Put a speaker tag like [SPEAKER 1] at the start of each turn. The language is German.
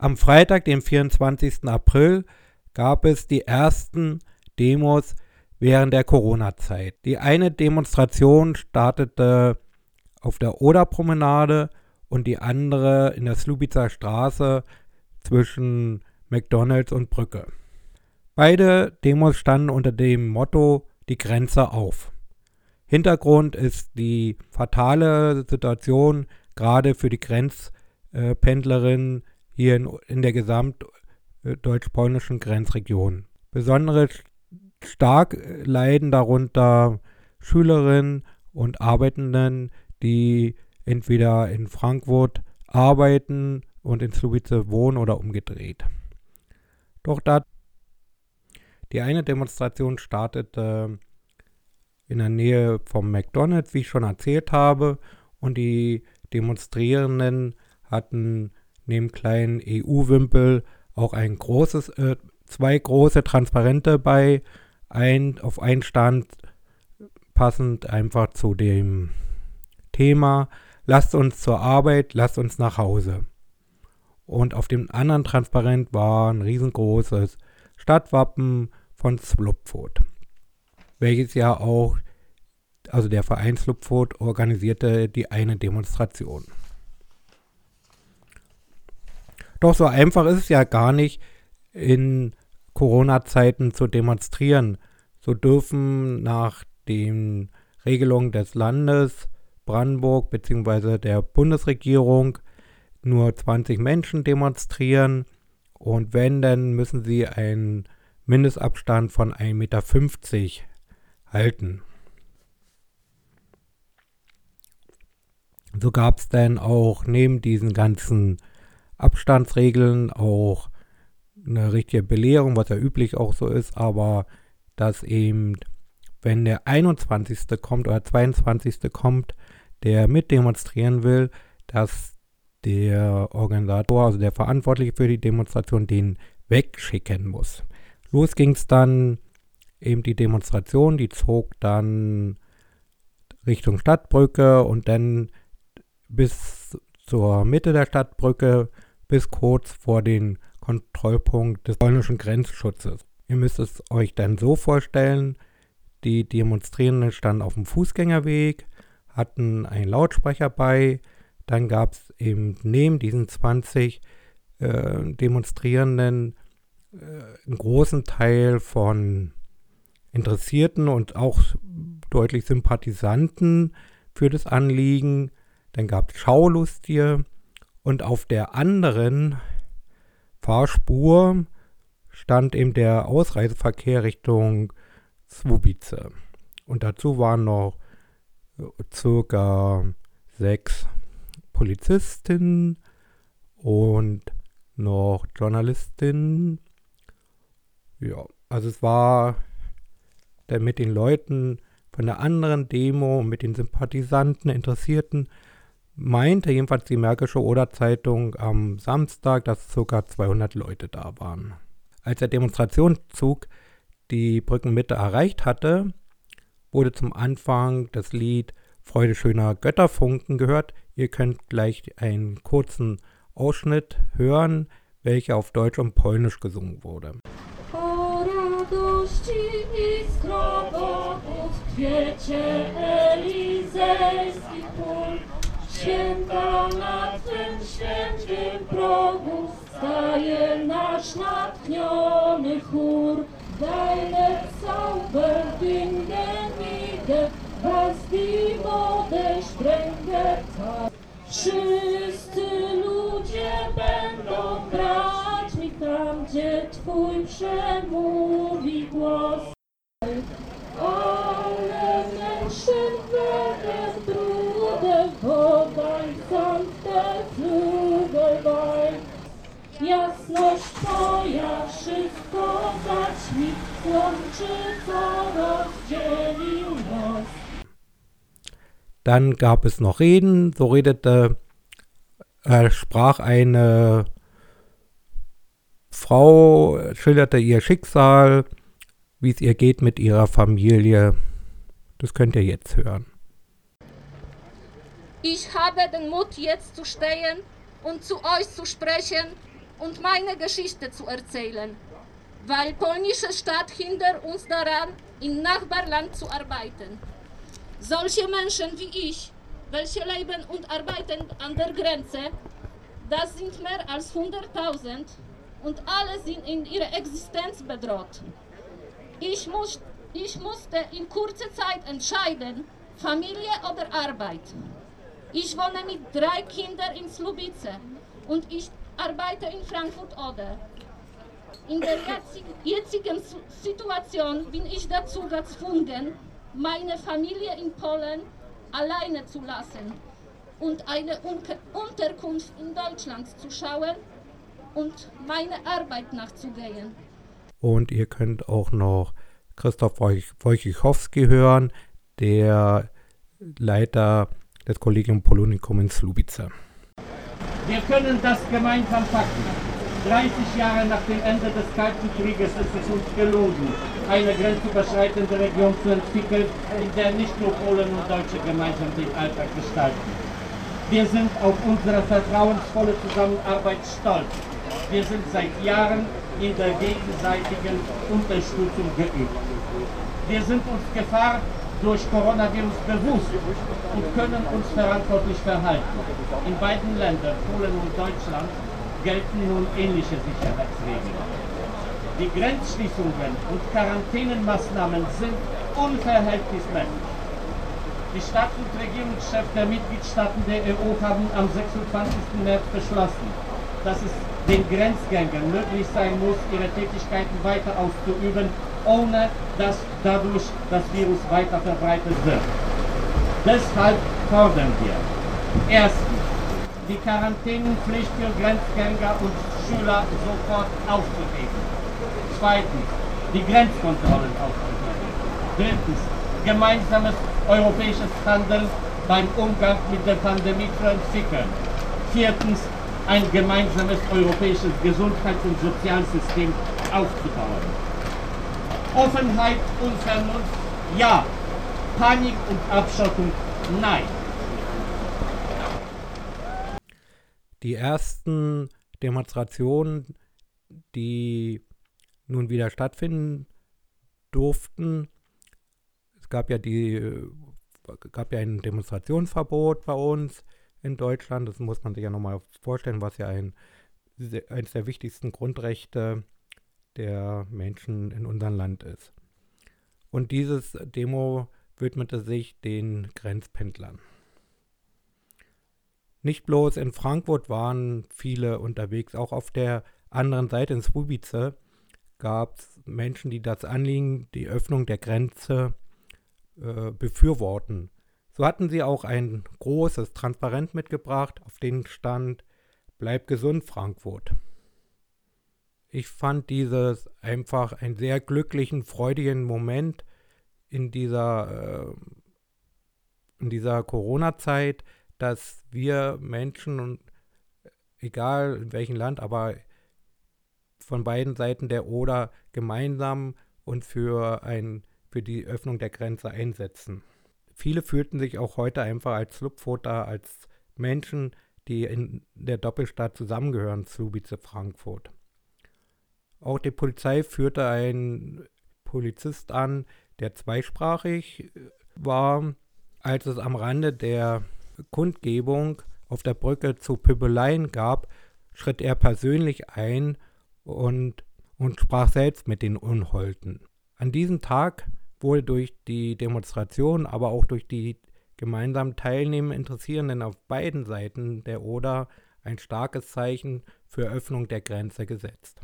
[SPEAKER 1] Am Freitag, dem 24. April, gab es die ersten Demos während der Corona-Zeit. Die eine Demonstration startete auf der Oderpromenade und die andere in der Slubitzer Straße zwischen McDonalds und Brücke. Beide Demos standen unter dem Motto Die Grenze auf. Hintergrund ist die fatale Situation gerade für die Grenzpendlerinnen hier in, in der gesamtdeutsch-polnischen Grenzregion. Besonders stark leiden darunter Schülerinnen und Arbeitenden, die entweder in Frankfurt arbeiten und in Slubice wohnen oder umgedreht. Doch da die eine Demonstration startete in der Nähe vom McDonald's, wie ich schon erzählt habe, und die Demonstrierenden hatten neben kleinen EU-Wimpel auch ein großes, äh, zwei große Transparente bei, ein, auf einen Stand passend einfach zu dem Thema, lasst uns zur Arbeit, lasst uns nach Hause. Und auf dem anderen Transparent war ein riesengroßes Stadtwappen von Slupfoot, welches ja auch, also der Verein Slupfoot organisierte die eine Demonstration. Doch so einfach ist es ja gar nicht, in Corona-Zeiten zu demonstrieren. So dürfen nach den Regelungen des Landes Brandenburg bzw. der Bundesregierung nur 20 Menschen demonstrieren und wenn, dann müssen sie einen Mindestabstand von 1,50 Meter halten. So gab es dann auch neben diesen ganzen Abstandsregeln auch eine richtige Belehrung, was ja üblich auch so ist, aber dass eben, wenn der 21. kommt oder 22. kommt, der mit demonstrieren will, dass der Organisator, also der Verantwortliche für die Demonstration, den wegschicken muss. Los ging es dann eben die Demonstration, die zog dann Richtung Stadtbrücke und dann bis zur Mitte der Stadtbrücke bis kurz vor den Kontrollpunkt des polnischen Grenzschutzes. Ihr müsst es euch dann so vorstellen, die Demonstrierenden standen auf dem Fußgängerweg, hatten einen Lautsprecher bei, dann gab es eben neben diesen 20 äh, Demonstrierenden äh, einen großen Teil von Interessierten und auch deutlich Sympathisanten für das Anliegen. Dann gab es Schaulustige und auf der anderen Fahrspur stand eben der Ausreiseverkehr Richtung Swobice. Und dazu waren noch circa sechs Polizistinnen und noch Journalistinnen. Ja, also es war dann mit den Leuten von der anderen Demo, mit den Sympathisanten, Interessierten, meinte jedenfalls die Märkische Oder-Zeitung am Samstag, dass ca. 200 Leute da waren. Als der Demonstrationszug die Brückenmitte erreicht hatte, wurde zum Anfang das Lied Freude schöner Götterfunken gehört. Ihr könnt gleich einen kurzen Ausschnitt hören, welcher auf Deutsch und Polnisch gesungen wurde. O Święta na tym świętym progu staje nasz natchniony chór. Deine Zauberwingen widzę, was die Mode strenge Wszyscy ludzie będą brać mi tam, gdzie Twój przemówi Jasność Twoja wszystko zaćmi, łączy co rozdzielił nas. Dann gab es noch Reden, so redete, äh, sprach eine Frau, schilderte ihr Schicksal, wie es ihr geht mit ihrer Familie. Das könnt ihr jetzt hören.
[SPEAKER 2] Ich habe den Mut, jetzt zu stehen und zu euch zu sprechen, und meine Geschichte zu erzählen, weil polnische Staat hindert uns daran, im Nachbarland zu arbeiten. Solche Menschen wie ich, welche leben und arbeiten an der Grenze, das sind mehr als 100.000 und alle sind in ihrer Existenz bedroht. Ich, muss, ich musste in kurzer Zeit entscheiden, Familie oder Arbeit. Ich wohne mit drei Kindern in Slubice und ich arbeite in Frankfurt-Oder. In der jetzigen Situation bin ich dazu gezwungen, meine Familie in Polen alleine zu lassen und eine Unterkunft in Deutschland zu schauen und meine Arbeit nachzugehen.
[SPEAKER 1] Und ihr könnt auch noch Christoph Wojciechowski hören, der Leiter des Kollegium Polonicum in Slubice.
[SPEAKER 3] Wir können das gemeinsam packen. 30 Jahre nach dem Ende des Kalten Krieges ist es uns gelungen, eine grenzüberschreitende Region zu entwickeln, in der nicht nur Polen und Deutsche gemeinsam den Alltag gestalten. Wir sind auf unsere vertrauensvolle Zusammenarbeit stolz. Wir sind seit Jahren in der gegenseitigen Unterstützung geübt. Wir sind uns Gefahr durch Coronavirus bewusst und können uns verantwortlich verhalten. In beiden Ländern, Polen und Deutschland, gelten nun ähnliche Sicherheitsregeln. Die Grenzschließungen und Quarantänenmaßnahmen sind unverhältnismäßig. Die Staats- und Regierungschefs der Mitgliedstaaten der EU haben am 26. März beschlossen, dass es den Grenzgängern möglich sein muss, ihre Tätigkeiten weiter auszuüben, ohne dass dadurch das Virus weiter verbreitet wird. Deshalb fordern wir erstens die Quarantänenpflicht für Grenzgänger und Schüler sofort aufzuheben. Zweitens, die Grenzkontrollen aufzuheben. Drittens, gemeinsames europäisches Handeln beim Umgang mit der Pandemie zu entwickeln. Viertens, ein gemeinsames europäisches Gesundheits- und Sozialsystem aufzubauen. Offenheit und Vernunft, ja. Panik und Abschottung, nein.
[SPEAKER 1] Die ersten Demonstrationen, die nun wieder stattfinden durften, es gab ja die gab ja ein Demonstrationsverbot bei uns in Deutschland. Das muss man sich ja nochmal vorstellen, was ja ein, eines der wichtigsten Grundrechte der Menschen in unserem Land ist. Und dieses Demo widmete sich den Grenzpendlern. Nicht bloß in Frankfurt waren viele unterwegs, auch auf der anderen Seite in Swubice gab es Menschen, die das Anliegen, die Öffnung der Grenze äh, befürworten. So hatten sie auch ein großes Transparent mitgebracht, auf dem stand Bleib gesund, Frankfurt. Ich fand dieses einfach einen sehr glücklichen, freudigen Moment in dieser, äh, dieser Corona-Zeit, dass wir Menschen egal in welchem Land, aber von beiden Seiten der Oder gemeinsam und für, ein, für die Öffnung der Grenze einsetzen. Viele fühlten sich auch heute einfach als Flupfoter, als Menschen, die in der Doppelstadt zusammengehören, Slubice Frankfurt. Auch die Polizei führte einen Polizist an, der zweisprachig war. Als es am Rande der Kundgebung auf der Brücke zu Pöbeleien gab, schritt er persönlich ein und, und sprach selbst mit den Unholden. An diesem Tag wurde durch die Demonstration, aber auch durch die gemeinsam teilnehmenden Interessierenden auf beiden Seiten der Oder ein starkes Zeichen für Öffnung der Grenze gesetzt.